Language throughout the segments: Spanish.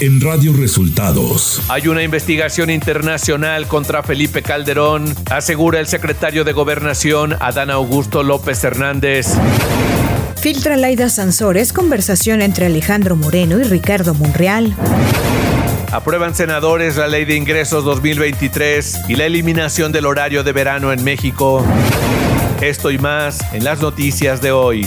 en Radio Resultados. Hay una investigación internacional contra Felipe Calderón, asegura el secretario de Gobernación Adán Augusto López Hernández. Filtra Laida Sansores conversación entre Alejandro Moreno y Ricardo Monreal. Aprueban senadores la ley de ingresos 2023 y la eliminación del horario de verano en México. Esto y más en las noticias de hoy.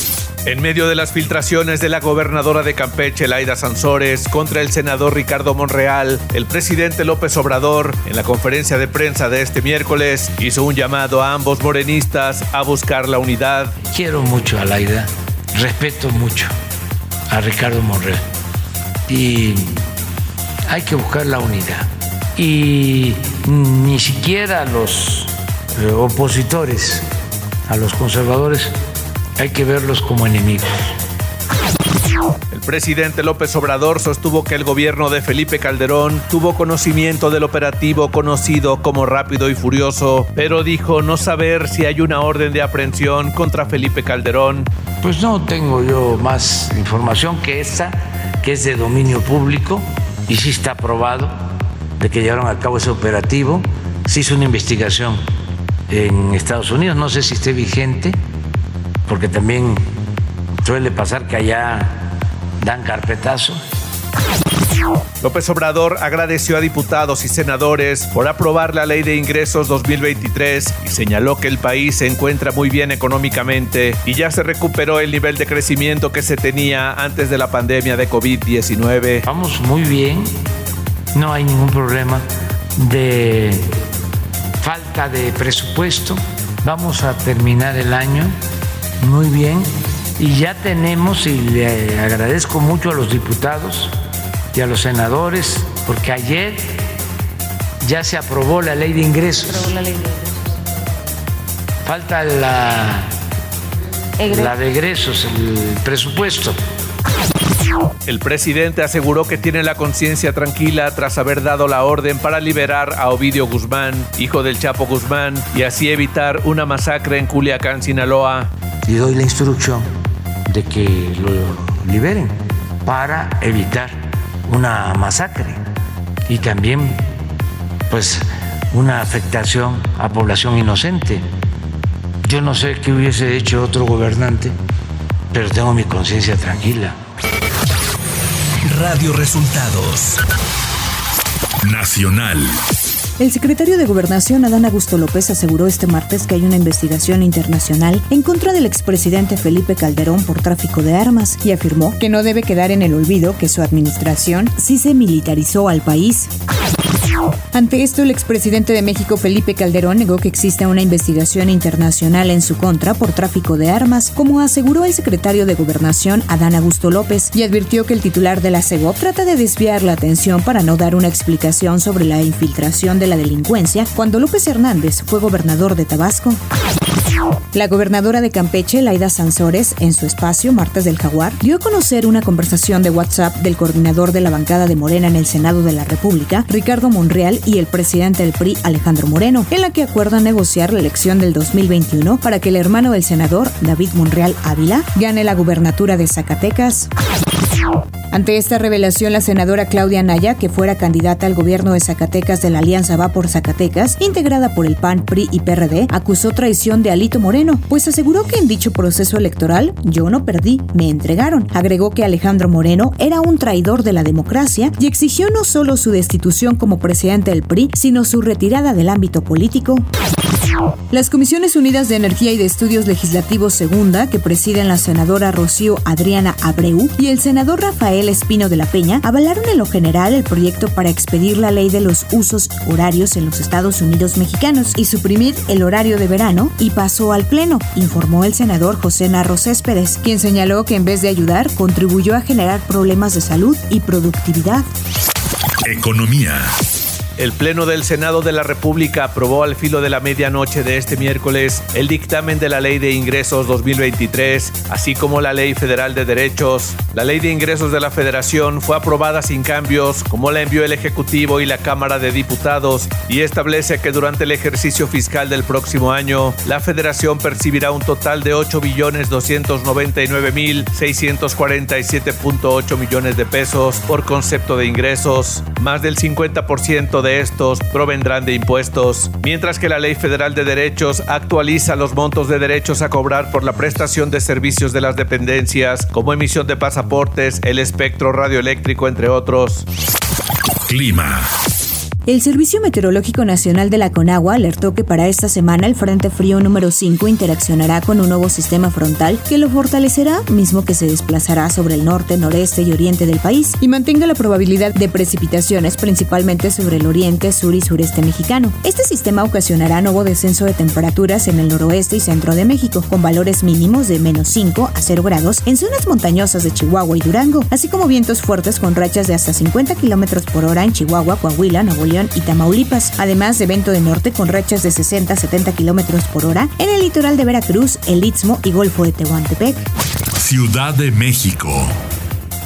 En medio de las filtraciones de la gobernadora de Campeche, Laida Sansores, contra el senador Ricardo Monreal, el presidente López Obrador, en la conferencia de prensa de este miércoles, hizo un llamado a ambos morenistas a buscar la unidad. Quiero mucho a Laida, respeto mucho a Ricardo Monreal y hay que buscar la unidad. Y ni siquiera los eh, opositores, a los conservadores, hay que verlos como enemigos. El presidente López Obrador sostuvo que el gobierno de Felipe Calderón tuvo conocimiento del operativo conocido como Rápido y Furioso, pero dijo no saber si hay una orden de aprehensión contra Felipe Calderón. Pues no tengo yo más información que esta, que es de dominio público y sí está probado de que llevaron a cabo ese operativo. Se hizo una investigación en Estados Unidos, no sé si esté vigente porque también suele pasar que allá dan carpetazo. López Obrador agradeció a diputados y senadores por aprobar la ley de ingresos 2023 y señaló que el país se encuentra muy bien económicamente y ya se recuperó el nivel de crecimiento que se tenía antes de la pandemia de COVID-19. Vamos muy bien, no hay ningún problema de falta de presupuesto. Vamos a terminar el año muy bien. Y ya tenemos, y le agradezco mucho a los diputados y a los senadores, porque ayer ya se aprobó la ley de ingresos. Falta la, la de egresos, el presupuesto. El presidente aseguró que tiene la conciencia tranquila tras haber dado la orden para liberar a Ovidio Guzmán, hijo del Chapo Guzmán, y así evitar una masacre en Culiacán, Sinaloa y doy la instrucción de que lo liberen para evitar una masacre y también pues una afectación a población inocente. Yo no sé qué hubiese hecho otro gobernante, pero tengo mi conciencia tranquila. Radio Resultados Nacional. El secretario de Gobernación, Adán Augusto López, aseguró este martes que hay una investigación internacional en contra del expresidente Felipe Calderón por tráfico de armas y afirmó que no debe quedar en el olvido que su administración sí se militarizó al país. Ante esto, el expresidente de México, Felipe Calderón, negó que exista una investigación internacional en su contra por tráfico de armas, como aseguró el secretario de Gobernación, Adán Augusto López, y advirtió que el titular de la CEGOP trata de desviar la atención para no dar una explicación sobre la infiltración de la delincuencia cuando López Hernández fue gobernador de Tabasco. La gobernadora de Campeche, Laida Sansores, en su espacio Martes del Jaguar, dio a conocer una conversación de WhatsApp del coordinador de la bancada de Morena en el Senado de la República, Ricardo Monreal, y el presidente del PRI, Alejandro Moreno, en la que acuerdan negociar la elección del 2021 para que el hermano del senador, David Monreal Ávila, gane la gubernatura de Zacatecas. Ante esta revelación, la senadora Claudia Naya, que fuera candidata al gobierno de Zacatecas de la Alianza Va por Zacatecas, integrada por el PAN, PRI y PRD, acusó traición de Alito Moreno, pues aseguró que en dicho proceso electoral yo no perdí, me entregaron. Agregó que Alejandro Moreno era un traidor de la democracia y exigió no solo su destitución como presidente del PRI, sino su retirada del ámbito político. Las Comisiones Unidas de Energía y de Estudios Legislativos Segunda, que presiden la senadora Rocío Adriana Abreu y el senador Rafael Espino de la Peña, avalaron en lo general el proyecto para expedir la ley de los usos horarios en los Estados Unidos mexicanos y suprimir el horario de verano y pasó al Pleno, informó el senador José Narro Céspedes, quien señaló que en vez de ayudar, contribuyó a generar problemas de salud y productividad. Economía. El Pleno del Senado de la República aprobó al filo de la medianoche de este miércoles el dictamen de la Ley de Ingresos 2023, así como la Ley Federal de Derechos. La Ley de Ingresos de la Federación fue aprobada sin cambios, como la envió el Ejecutivo y la Cámara de Diputados, y establece que durante el ejercicio fiscal del próximo año, la Federación percibirá un total de 8.299.647.8 millones de pesos por concepto de ingresos. Más del 50% de estos provendrán de impuestos, mientras que la Ley Federal de Derechos actualiza los montos de derechos a cobrar por la prestación de servicios de las dependencias, como emisión de pasaportes, el espectro radioeléctrico, entre otros. Clima. El Servicio Meteorológico Nacional de la Conagua alertó que para esta semana el Frente Frío número 5 interaccionará con un nuevo sistema frontal que lo fortalecerá, mismo que se desplazará sobre el norte, noreste y oriente del país y mantenga la probabilidad de precipitaciones principalmente sobre el oriente, sur y sureste mexicano. Este sistema ocasionará nuevo descenso de temperaturas en el noroeste y centro de México, con valores mínimos de menos 5 a 0 grados en zonas montañosas de Chihuahua y Durango, así como vientos fuertes con rachas de hasta 50 kilómetros por hora en Chihuahua, Coahuila, Nuevo y Tamaulipas, además de viento de norte con rachas de 60 a 70 kilómetros por hora en el litoral de Veracruz, el Istmo y Golfo de Tehuantepec. Ciudad de México.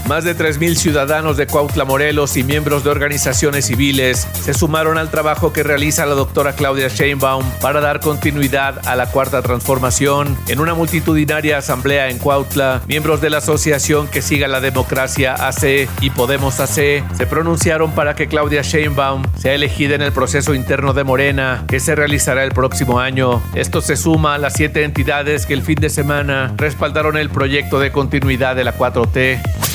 Más de 3.000 ciudadanos de Cuautla, Morelos y miembros de organizaciones civiles se sumaron al trabajo que realiza la doctora Claudia Sheinbaum para dar continuidad a la cuarta transformación. En una multitudinaria asamblea en Cuautla, miembros de la asociación que siga la democracia AC y Podemos AC se pronunciaron para que Claudia Sheinbaum sea elegida en el proceso interno de Morena que se realizará el próximo año. Esto se suma a las siete entidades que el fin de semana respaldaron el proyecto de continuidad de la 4T.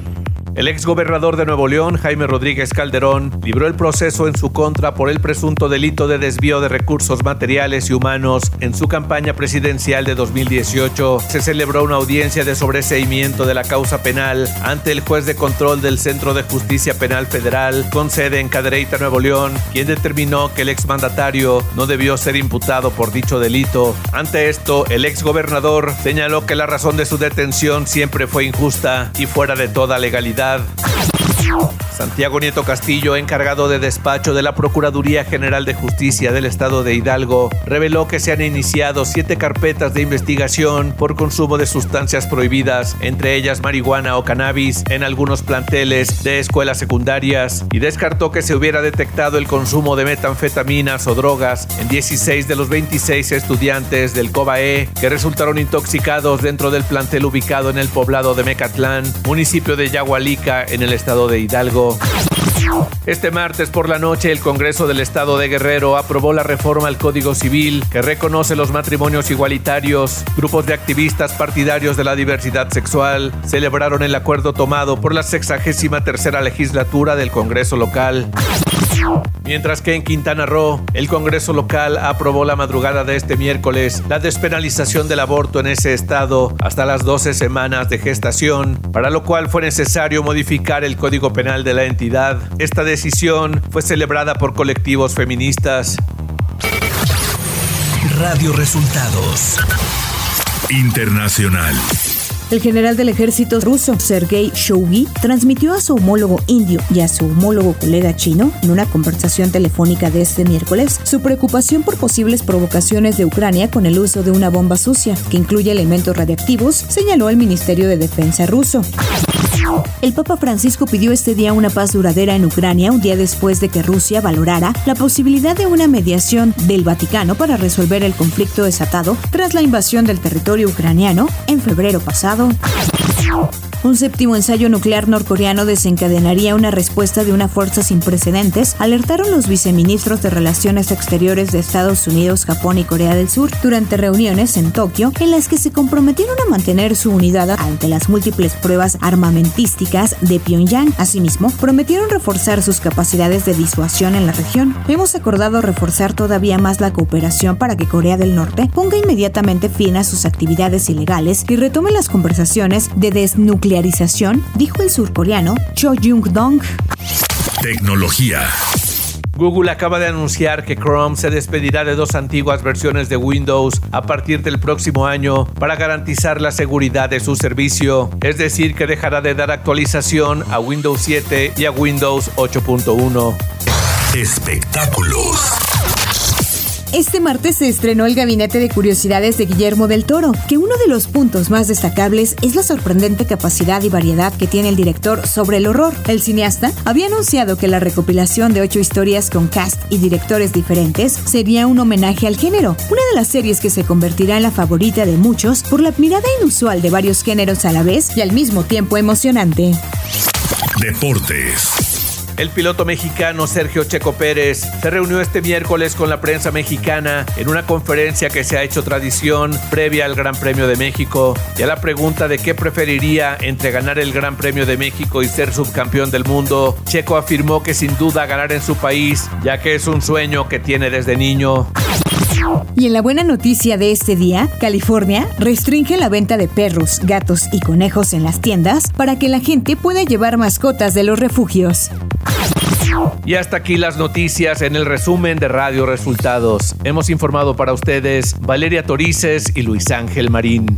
El exgobernador de Nuevo León, Jaime Rodríguez Calderón, libró el proceso en su contra por el presunto delito de desvío de recursos materiales y humanos en su campaña presidencial de 2018. Se celebró una audiencia de sobreseimiento de la causa penal ante el juez de control del Centro de Justicia Penal Federal con sede en Cadereyta, Nuevo León, quien determinó que el exmandatario no debió ser imputado por dicho delito. Ante esto, el exgobernador señaló que la razón de su detención siempre fue injusta y fuera de toda legalidad Dave. Santiago Nieto Castillo, encargado de despacho de la Procuraduría General de Justicia del Estado de Hidalgo, reveló que se han iniciado siete carpetas de investigación por consumo de sustancias prohibidas, entre ellas marihuana o cannabis, en algunos planteles de escuelas secundarias, y descartó que se hubiera detectado el consumo de metanfetaminas o drogas en 16 de los 26 estudiantes del COBAE que resultaron intoxicados dentro del plantel ubicado en el poblado de Mecatlán, municipio de Yagualica, en el estado de Hidalgo. Este martes por la noche el Congreso del Estado de Guerrero aprobó la reforma al Código Civil que reconoce los matrimonios igualitarios. Grupos de activistas partidarios de la diversidad sexual celebraron el acuerdo tomado por la 63 tercera legislatura del Congreso local. Mientras que en Quintana Roo, el Congreso local aprobó la madrugada de este miércoles la despenalización del aborto en ese estado hasta las 12 semanas de gestación, para lo cual fue necesario modificar el Código Penal de la entidad. Esta decisión fue celebrada por colectivos feministas. Radio Resultados Internacional. El general del ejército ruso, Sergei Shoigu, transmitió a su homólogo indio y a su homólogo colega chino, en una conversación telefónica de este miércoles, su preocupación por posibles provocaciones de Ucrania con el uso de una bomba sucia, que incluye elementos radiactivos, señaló el Ministerio de Defensa ruso. El Papa Francisco pidió este día una paz duradera en Ucrania un día después de que Rusia valorara la posibilidad de una mediación del Vaticano para resolver el conflicto desatado tras la invasión del territorio ucraniano en febrero pasado. Un séptimo ensayo nuclear norcoreano desencadenaría una respuesta de una fuerza sin precedentes, alertaron los viceministros de Relaciones Exteriores de Estados Unidos, Japón y Corea del Sur durante reuniones en Tokio en las que se comprometieron a mantener su unidad ante las múltiples pruebas armamentísticas de Pyongyang. Asimismo, prometieron reforzar sus capacidades de disuasión en la región. Hemos acordado reforzar todavía más la cooperación para que Corea del Norte ponga inmediatamente fin a sus actividades ilegales y retome las conversaciones de desnuclearización dijo el surcoreano Cho Jung-dong. Tecnología. Google acaba de anunciar que Chrome se despedirá de dos antiguas versiones de Windows a partir del próximo año para garantizar la seguridad de su servicio, es decir, que dejará de dar actualización a Windows 7 y a Windows 8.1. Espectáculos. Este martes se estrenó el Gabinete de Curiosidades de Guillermo del Toro, que uno de los puntos más destacables es la sorprendente capacidad y variedad que tiene el director sobre el horror. El cineasta había anunciado que la recopilación de ocho historias con cast y directores diferentes sería un homenaje al género, una de las series que se convertirá en la favorita de muchos por la mirada inusual de varios géneros a la vez y al mismo tiempo emocionante. Deportes. El piloto mexicano Sergio Checo Pérez se reunió este miércoles con la prensa mexicana en una conferencia que se ha hecho tradición previa al Gran Premio de México. Y a la pregunta de qué preferiría entre ganar el Gran Premio de México y ser subcampeón del mundo, Checo afirmó que sin duda ganar en su país, ya que es un sueño que tiene desde niño. Y en la buena noticia de este día, California restringe la venta de perros, gatos y conejos en las tiendas para que la gente pueda llevar mascotas de los refugios. Y hasta aquí las noticias en el resumen de Radio Resultados. Hemos informado para ustedes Valeria Torices y Luis Ángel Marín.